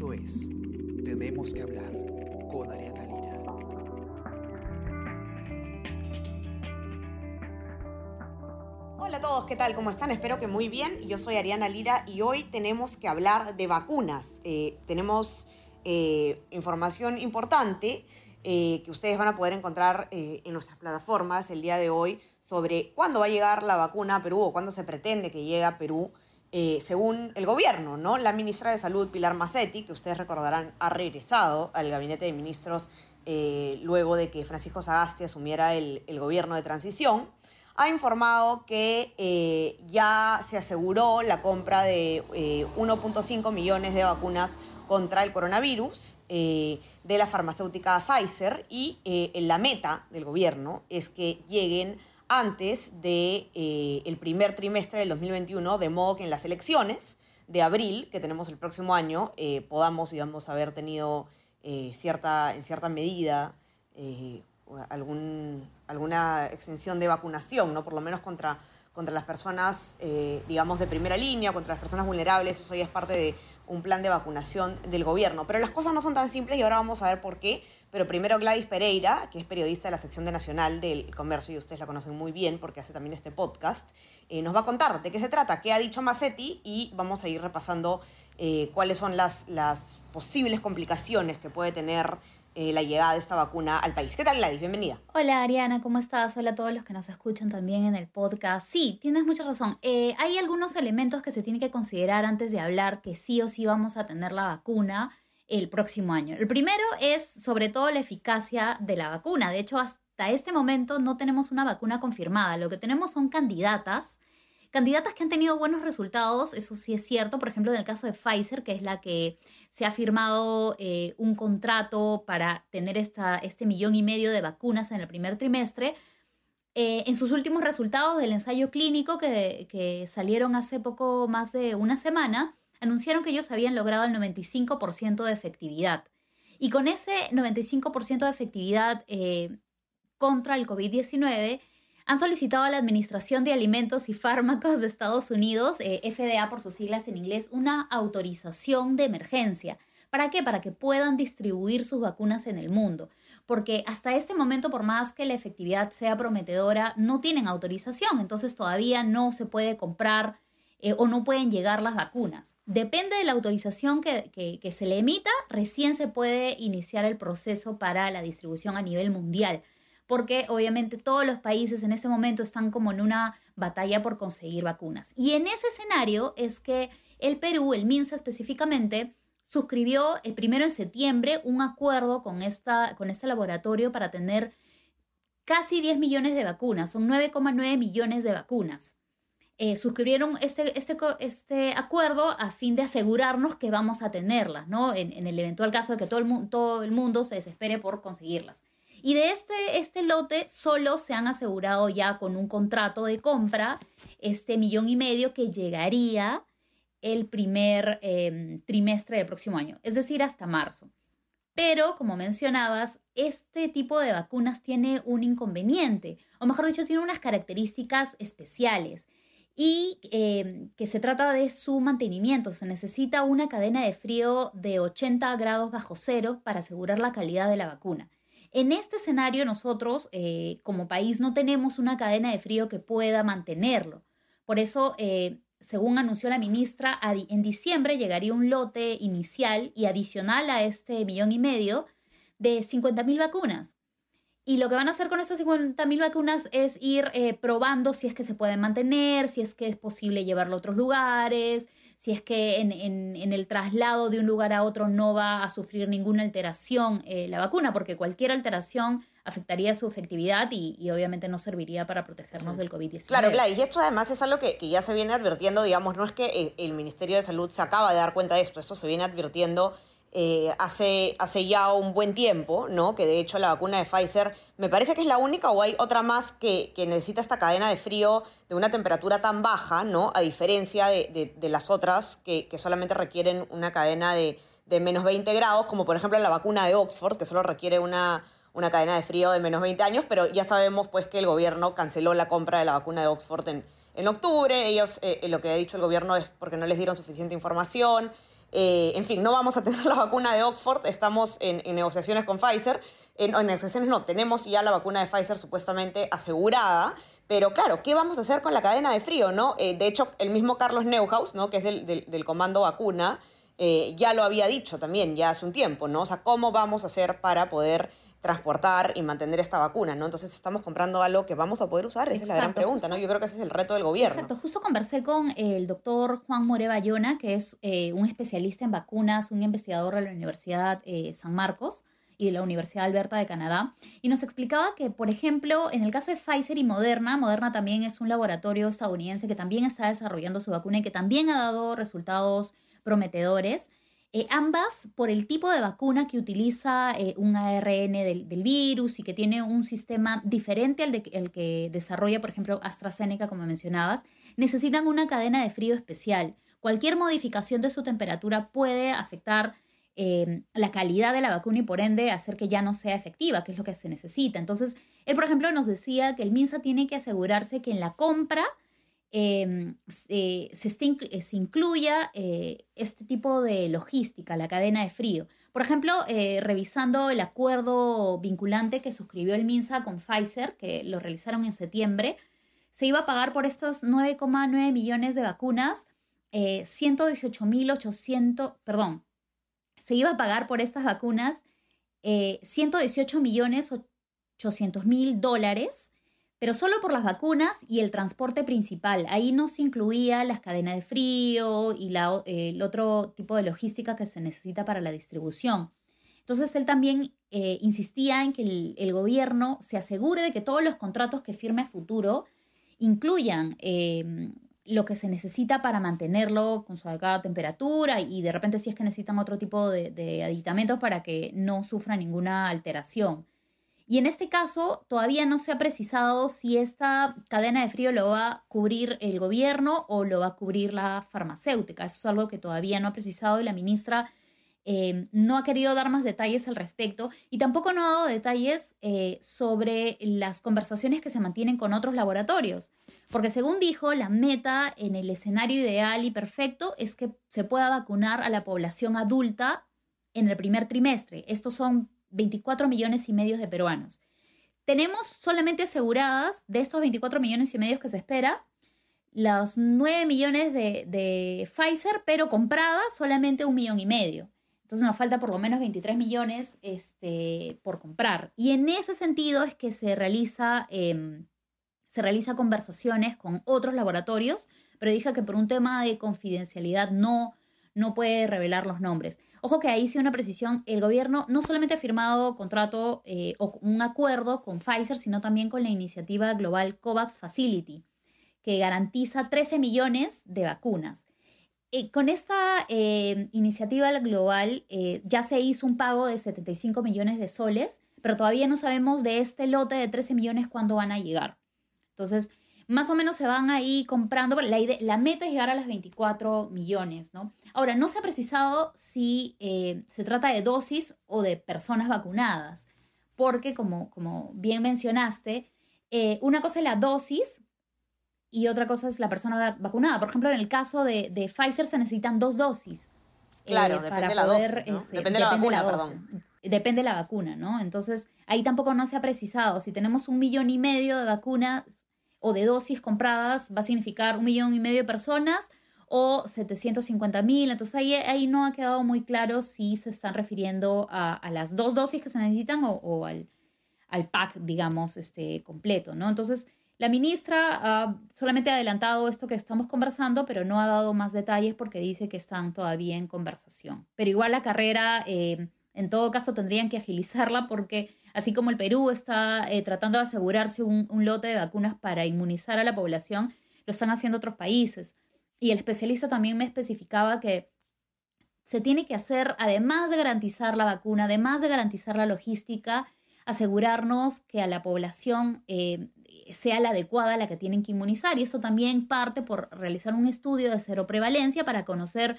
Esto es Tenemos que hablar con Ariana Lira. Hola a todos, ¿qué tal? ¿Cómo están? Espero que muy bien. Yo soy Ariana Lira y hoy tenemos que hablar de vacunas. Eh, tenemos eh, información importante eh, que ustedes van a poder encontrar en nuestras plataformas el día de hoy sobre cuándo va a llegar la vacuna a Perú o cuándo se pretende que llegue a Perú. Según el gobierno, ¿no? La ministra de Salud, Pilar Macetti, que ustedes recordarán, ha regresado al gabinete de ministros luego de que Francisco Sagasti asumiera el, gobierno de transición ha informado que eh, ya se aseguró la compra de 1.5 eh, millones de vacunas contra el coronavirus eh, de la farmacéutica Pfizer y la meta del gobierno es que lleguen antes del de, el primer trimestre del 2021, de modo que en las elecciones de abril, que tenemos el próximo año, podamos, digamos, haber tenido cierta, en cierta medida algún, alguna extensión de vacunación, ¿no? Por lo menos contra, contra las personas, eh, digamos, de primera línea, contra las personas vulnerables, eso ya es parte de un plan de vacunación del gobierno. Pero las cosas no son tan simples y ahora vamos a ver por qué. Pero primero Gladys Pereira, que es periodista de la sección de Nacional del Comercio, y ustedes la conocen muy bien porque hace también este podcast, eh, nos va a contar de qué se trata, qué ha dicho Massetti y vamos a ir repasando eh, cuáles son las, posibles complicaciones que puede tener eh, la llegada de esta vacuna al país. ¿Qué tal, Gladys? Bienvenida. Hola, Ariana, ¿cómo estás? Hola a todos los que nos escuchan también en el podcast. Sí, tienes mucha razón. Hay algunos elementos que se tienen que considerar antes de hablar que sí o sí vamos a tener la vacuna el próximo año. El primero es sobre todo la eficacia de la vacuna. De hecho, hasta este momento no tenemos una vacuna confirmada. Lo que tenemos son candidatas Candidatas que han tenido buenos resultados, eso sí es cierto, por ejemplo, en el caso de Pfizer, que es la que se ha firmado eh, un contrato para tener esta, este millón y medio de vacunas en el primer trimestre. Eh, en sus últimos resultados del ensayo clínico que, que, salieron hace poco más de una semana, anunciaron que ellos habían logrado el 95% de efectividad. Y con ese 95% de efectividad eh, contra el COVID-19, han solicitado a la Administración de Alimentos y Fármacos de Estados Unidos, eh, FDA por sus siglas en inglés, una autorización de emergencia. ¿Para qué? Para que puedan distribuir sus vacunas en el mundo. Porque hasta este momento, por más que la efectividad sea prometedora, no tienen autorización. Entonces todavía no se puede comprar eh, o no pueden llegar las vacunas. Depende de la autorización que, se le emita, recién se puede iniciar el proceso para la distribución a nivel mundial porque obviamente todos los países en ese momento están como en una batalla por conseguir vacunas. Y en ese escenario es que el Perú, el MINSA específicamente, suscribió eh, primero en septiembre un acuerdo con, esta, con este laboratorio para tener casi 10 millones de vacunas, son 9,9 millones de vacunas. Eh, suscribieron este, este, este, acuerdo a fin de asegurarnos que vamos a tenerlas, ¿no? En, el eventual caso de que todo el, todo el mundo se desespere por conseguirlas. Y de este, este lote solo se han asegurado ya con un contrato de compra este millón y medio que llegaría el primer em, trimestre del próximo año, es decir, hasta marzo. Pero, como mencionabas, este tipo de vacunas tiene un inconveniente, o mejor dicho, tiene unas características especiales y em, que se trata de su mantenimiento. Se necesita una cadena de frío de 80 grados bajo cero para asegurar la calidad de la vacuna. En este escenario nosotros eh, como país no tenemos una cadena de frío que pueda mantenerlo. Por eso, eh, según anunció la ministra, en diciembre llegaría un lote inicial y adicional a este millón y medio de 50.000 vacunas. Y lo que van a hacer con estas 50.000 vacunas es ir eh, probando si es que se pueden mantener, si es que es posible llevarlo a otros lugares, si es que en, el traslado de un lugar a otro no va a sufrir ninguna alteración eh, la vacuna, porque cualquier alteración afectaría su efectividad y, obviamente no serviría para protegernos del COVID-19. Claro, claro, y esto además es algo que, ya se viene advirtiendo, digamos, no es que el, el Ministerio de Salud se acaba de dar cuenta de esto, esto se viene advirtiendo eh, hace, hace ya un buen tiempo, ¿no? Que de hecho la vacuna de Pfizer me parece que es la única o hay otra más que, necesita esta cadena de frío de una temperatura tan baja, ¿no? A diferencia de, las otras que, solamente requieren una cadena de, menos 20 grados, como por ejemplo la vacuna de Oxford, que solo requiere una, una cadena de frío de menos 20 años, pero ya sabemos pues que el gobierno canceló la compra de la vacuna de Oxford en, en octubre. Ellos, eh, lo que ha dicho el gobierno es porque no les dieron suficiente información. Eh, en fin, no vamos a tener la vacuna de Oxford, estamos en, negociaciones con Pfizer. En, en, negociaciones no, tenemos ya la vacuna de Pfizer supuestamente asegurada. Pero claro, ¿qué vamos a hacer con la cadena de frío? ¿no? Eh, de hecho, el mismo Carlos Neuhaus, ¿no? que es del, comando vacuna, eh, ya lo había dicho también, ya hace un tiempo, ¿no? O sea, ¿cómo vamos a hacer para poder transportar y mantener esta vacuna, ¿no? Entonces estamos comprando algo que vamos a poder usar, esa es la gran pregunta, ¿no? Yo creo que ese es el reto del gobierno. Exacto, justo conversé con el doctor Juan More Bayona, que es eh, un especialista en vacunas, un investigador de la Universidad eh, San Marcos y de la Universidad Alberta de Canadá, y nos explicaba que, por ejemplo, en el caso de Pfizer y Moderna, Moderna también es un laboratorio estadounidense que también está desarrollando su vacuna y que también ha dado resultados prometedores. Eh, ambas por el tipo de vacuna que utiliza eh, un ARN del, virus y que tiene un sistema diferente al, de, que desarrolla, por ejemplo, AstraZeneca, como mencionabas, necesitan una cadena de frío especial. Cualquier modificación de su temperatura puede afectar eh, la calidad de la vacuna y por ende hacer que ya no sea efectiva, que es lo que se necesita. Entonces, él, por ejemplo, nos decía que el MINSA tiene que asegurarse que en la compra Em, eh, se, se, incluya eh, este tipo de logística, la cadena de frío. Por ejemplo, eh, revisando el acuerdo vinculante que suscribió el MINSA con Pfizer, que lo realizaron en septiembre, se iba a pagar por estos 9,9 millones de vacunas 118.800, perdón, se iba a pagar por estas vacunas 118 millones 800 mil dólares pero solo por las vacunas y el transporte principal. Ahí no se incluía las cadenas de frío y la, el otro tipo de logística que se necesita para la distribución. Entonces él también eh, insistía en que el, gobierno se asegure de que todos los contratos que firme a futuro incluyan eh, lo que se necesita para mantenerlo con su adecuada temperatura y de repente si es que necesitan otro tipo de, de aditamentos para que no sufra ninguna alteración. Y en este caso todavía no se ha precisado si esta cadena de frío lo va a cubrir el gobierno o lo va a cubrir la farmacéutica. Eso es algo que todavía no ha precisado y la ministra eh, no ha querido dar más detalles al respecto y tampoco no ha dado detalles eh, sobre las conversaciones que se mantienen con otros laboratorios. Porque según dijo, la meta en el escenario ideal y perfecto es que se pueda vacunar a la población adulta en el primer trimestre. Estos son 24 millones y medio de peruanos. Tenemos solamente aseguradas de estos 24 millones y medio que se espera, los 9 millones de, Pfizer, pero compradas solamente un millón y medio. Entonces nos falta por lo menos 23 millones este, por comprar. Y en ese sentido es que se realiza, em, se realiza conversaciones con otros laboratorios, pero dije que por un tema de confidencialidad no, no puede revelar los nombres. Ojo que ahí sí una precisión, el gobierno no solamente ha firmado contrato eh, o un acuerdo con Pfizer, sino también con la iniciativa global COVAX Facility, que garantiza 13 millones de vacunas. Eh, con esta eh, iniciativa global ya se hizo un pago de 75 millones de soles, pero todavía no sabemos de este lote de 13 millones cuándo van a llegar. Entonces, más o menos se van ahí comprando, la, la meta es llegar a las 24 millones, ¿no? Ahora, no se ha precisado si eh, se trata de dosis o de personas vacunadas, porque como, como bien mencionaste, eh, una cosa es la dosis y otra cosa es la persona vacunada. Por ejemplo, en el caso de, Pfizer se necesitan dos dosis. Claro, eh, depende de la dosis. Este, depende de la vacuna, perdón. Depende de la vacuna, ¿no? Entonces, ahí tampoco no se ha precisado. Si tenemos un millón y medio de vacunas o de dosis compradas va a significar un millón y medio de personas o 750 mil. Entonces ahí, ahí no ha quedado muy claro si se están refiriendo a, las dos dosis que se necesitan o, al, al, pack, digamos, este, completo, ¿no? Entonces la ministra ha solamente adelantado esto que estamos conversando, pero no ha dado más detalles porque dice que están todavía en conversación. Pero igual la carrera, eh, en todo caso, tendrían que agilizarla porque Así como el Perú está eh, tratando de asegurarse un, lote de vacunas para inmunizar a la población, lo están haciendo otros países. Y el especialista también me especificaba que se tiene que hacer, además de garantizar la vacuna, además de garantizar la logística, asegurarnos que a la población eh, sea la adecuada la que tienen que inmunizar. Y eso también parte por realizar un estudio de cero prevalencia para conocer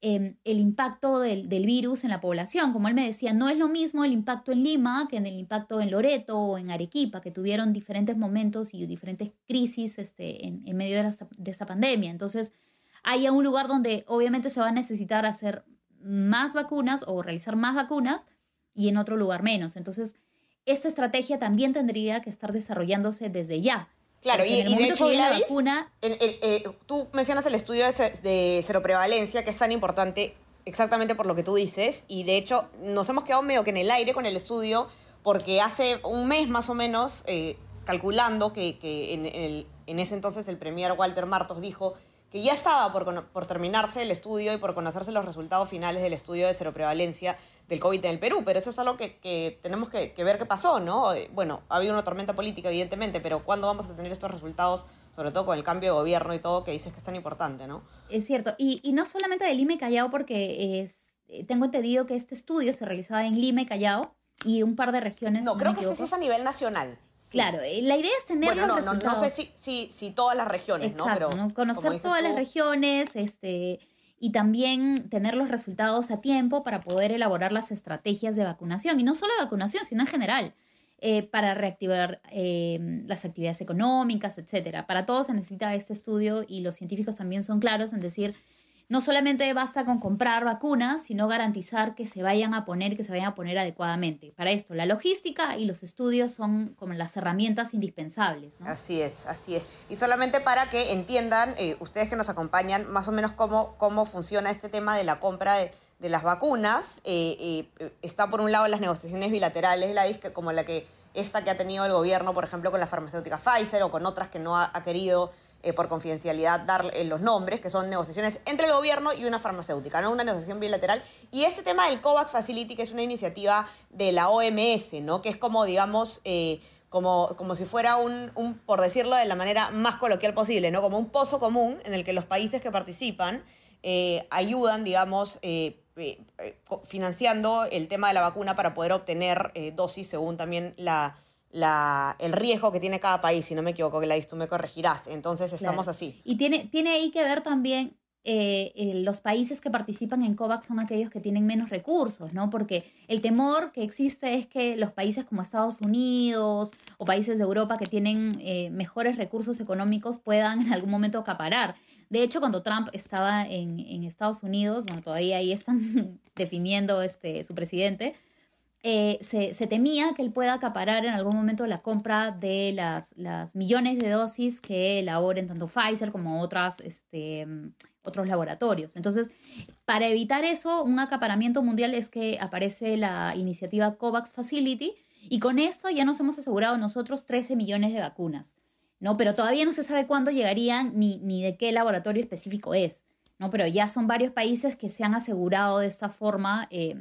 Em, el impacto del, virus en la población. Como él me decía, no es lo mismo el impacto en Lima que en el impacto en Loreto o en Arequipa, que tuvieron diferentes momentos y diferentes crisis este, en, medio de, esta pandemia. Entonces, haya un lugar donde obviamente se va a necesitar hacer más vacunas o realizar más vacunas y en otro lugar menos. Entonces, esta estrategia también tendría que estar desarrollándose desde ya. Claro, y, de hecho, la vacuna, el- el- eh, tú mencionas el estudio de, seroprevalencia, que es tan importante exactamente por lo que tú dices, y de hecho nos hemos quedado medio que en el aire con el estudio, porque hace un mes más o menos, eh, calculando que, que en, el- en ese entonces el premier Walter Martos dijo que ya estaba por, por terminarse el estudio y por conocerse los resultados finales del estudio de seroprevalencia del COVID en el Perú, pero eso es algo que, que tenemos que, que ver qué pasó, ¿no? Eh, Bueno, ha habido una tormenta política, evidentemente, pero ¿cuándo vamos a tener estos resultados, sobre todo con el cambio de gobierno y todo, que dices que es tan importante, ¿no? Es cierto, y, y no solamente de Lima y Callao, porque es, eh, tengo entendido que este estudio se realizaba en Lima y Callao y un par de regiones. No, creo que ese es a nivel nacional. Sí. Claro, eh, la idea es tener Bueno, los no, no, no resultados. sé si, si, si todas las regiones, ¿no? Exacto, Pero conocer todas las regiones, este, y también tener los resultados a tiempo para poder elaborar las estrategias de vacunación, y no solo de vacunación, sino en general, eh, para reactivar eh, las actividades económicas, etcétera. Para todo se necesita este estudio y los científicos también son claros en decir, no solamente basta con comprar vacunas, sino garantizar que se vayan a poner, que se vayan a poner adecuadamente. Para esto, la logística y los estudios son como las herramientas indispensables. Así es, así es. Y solamente para que entiendan, eh, ustedes que nos acompañan, más o menos cómo, cómo funciona este tema de la compra de, de las vacunas. Eh, eh, está por un lado las negociaciones bilaterales, la como la que esta que ha tenido el gobierno, por ejemplo, con la farmacéutica Pfizer o con otras que no ha querido eh, por confidencialidad dar eh, los nombres, que son negociaciones entre el gobierno y una farmacéutica, ¿no? Una negociación bilateral. Y este tema del COVAX Facility, que es una iniciativa de la OMS, ¿no? Que es como, digamos, eh, como, como si fuera un, un, por decirlo de la manera más coloquial posible, ¿no? Como un pozo común en el que los países que participan eh, ayudan, digamos, financiando el tema de la vacuna para poder obtener dosis según también la, la, el riesgo que tiene cada país, si no me equivoco, Gladys, tú me corregirás. Entonces estamos Claro. así. Y tiene, tiene ahí que ver también eh, eh, los países que participan en COVAX son aquellos que tienen menos recursos, ¿no? Porque el temor que existe es que los países como Estados Unidos o países de Europa que tienen eh, mejores recursos económicos puedan en algún momento acaparar. De hecho, cuando Trump estaba en, en Estados Unidos, bueno, todavía ahí están definiendo este, su presidente, eh, se, temía que él pueda acaparar en algún momento la compra de las, millones de dosis que elaboren tanto Pfizer como otras, este, otros laboratorios. Entonces, para evitar eso, un acaparamiento mundial es que aparece la iniciativa COVAX Facility y con esto ya nos hemos asegurado nosotros 13 millones de vacunas, ¿no? Pero todavía no se sabe cuándo llegarían ni, ni de qué laboratorio específico es, ¿no? Pero ya son varios países que se han asegurado de esta forma eh,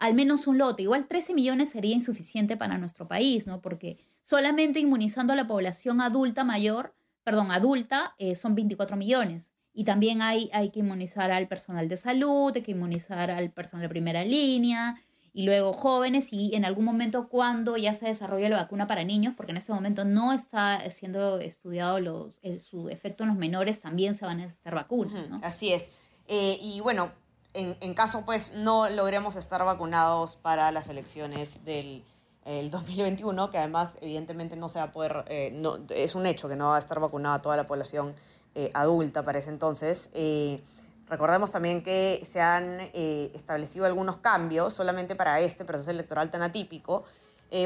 al menos un lote. Igual 13 millones sería insuficiente para nuestro país, ¿no? Porque solamente inmunizando a la población adulta mayor, perdón, adulta, eh, son 24 millones. Y también hay, hay que inmunizar al personal de salud, hay que inmunizar al personal de primera línea, y luego jóvenes, y en algún momento cuando ya se desarrolle la vacuna para niños, porque en este momento no está siendo estudiado los, el- su efecto en los menores, también se van a necesitar vacunas, ¿no? Así es. Eh, y bueno, en, en caso pues no logremos estar vacunados para las elecciones del el 2021, que además evidentemente no se va a poder, eh, no, es un hecho que no va a estar vacunada toda la población eh, adulta para ese entonces. Eh, recordemos también que se han establecido algunos cambios solamente para este proceso electoral tan atípico.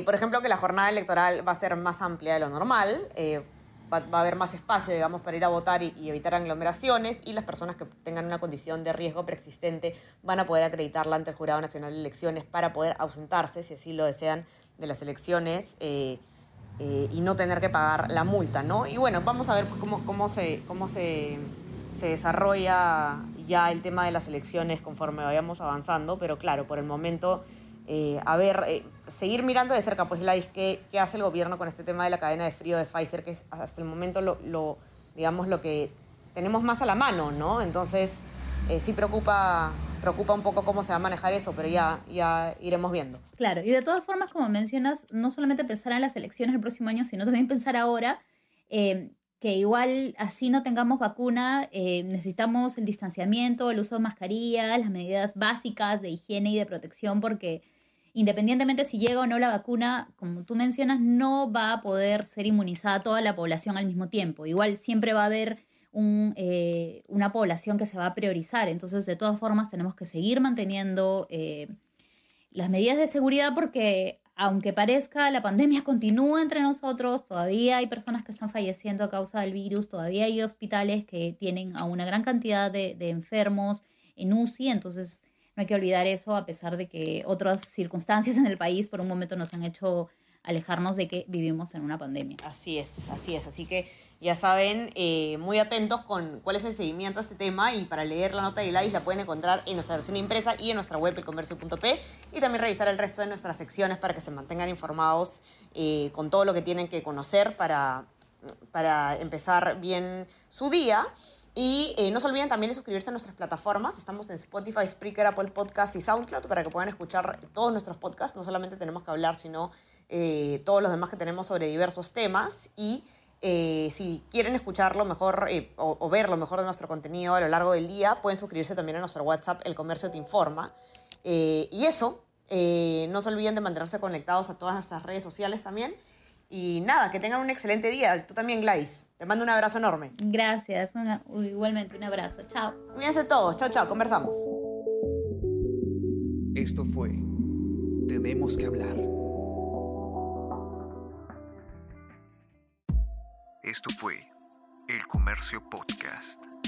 Por ejemplo, que la jornada electoral va a ser más amplia de lo normal. Va, a haber más espacio, digamos, para ir a votar y, evitar aglomeraciones y las personas que tengan una condición de riesgo preexistente van a poder acreditarla ante el Jurado Nacional de Elecciones para poder ausentarse, si así lo desean, de las elecciones eh, eh, y no tener que pagar la multa, ¿no? Y bueno, vamos a ver pues, cómo, se, cómo se, se desarrolla ya el tema de las elecciones conforme vayamos avanzando, pero claro, por el momento, eh, a ver, seguir mirando de cerca, pues, Gladys, ¿qué, qué hace el gobierno con este tema de la cadena de frío de Pfizer, que es hasta el momento lo, lo digamos, lo que tenemos más a la mano, ¿no? Entonces, eh, sí preocupa, preocupa un poco cómo se va a manejar eso, pero ya, ya iremos viendo. Claro, y de todas formas, como mencionas, no solamente pensar en las elecciones el próximo año, sino también pensar ahora eh, que igual así no tengamos vacuna, eh, necesitamos el distanciamiento, el uso de mascarillas, las medidas básicas de higiene y de protección, porque independientemente si llega o no la vacuna, como tú mencionas, no va a poder ser inmunizada toda la población al mismo tiempo. Igual siempre va a haber eh, una población que se va a priorizar. Entonces, de todas formas, tenemos que seguir manteniendo eh, las medidas de seguridad porque, aunque parezca, la pandemia continúa entre nosotros, todavía hay personas que están falleciendo a causa del virus, todavía hay hospitales que tienen a una gran cantidad de, de enfermos en UCI, entonces no hay que olvidar eso, a pesar de que otras circunstancias en el país por un momento nos han hecho alejarnos de que vivimos en una pandemia. Así es, así es. Así que ya saben, eh, muy atentos con cuál es el seguimiento a este tema y para leer la nota de Gladys la pueden encontrar en nuestra versión impresa y en nuestra web elcomercio.p y también revisar el resto de nuestras secciones para que se mantengan informados eh, con todo lo que tienen que conocer para, para empezar bien su día. Y eh, no se olviden también de suscribirse a nuestras plataformas. Estamos en Spotify, Spreaker, Apple Podcast y SoundCloud para que puedan escuchar todos nuestros podcasts. No solamente tenemos que hablar, sino todos los demás que tenemos sobre diversos temas. Y eh, si quieren escucharlo mejor eh, o, ver lo mejor de nuestro contenido a lo largo del día, pueden suscribirse también a nuestro WhatsApp, El Comercio Te Informa. Eh, y eso, no se olviden de mantenerse conectados a todas nuestras redes sociales también. Y nada, que tengan un excelente día. Tú también, Gladys. Te mando un abrazo enorme. Gracias. igualmente un abrazo. Chao. Cuídense todos. Chao, chao. Conversamos. Esto fue Tenemos que hablar Esto fue El Comercio Podcast.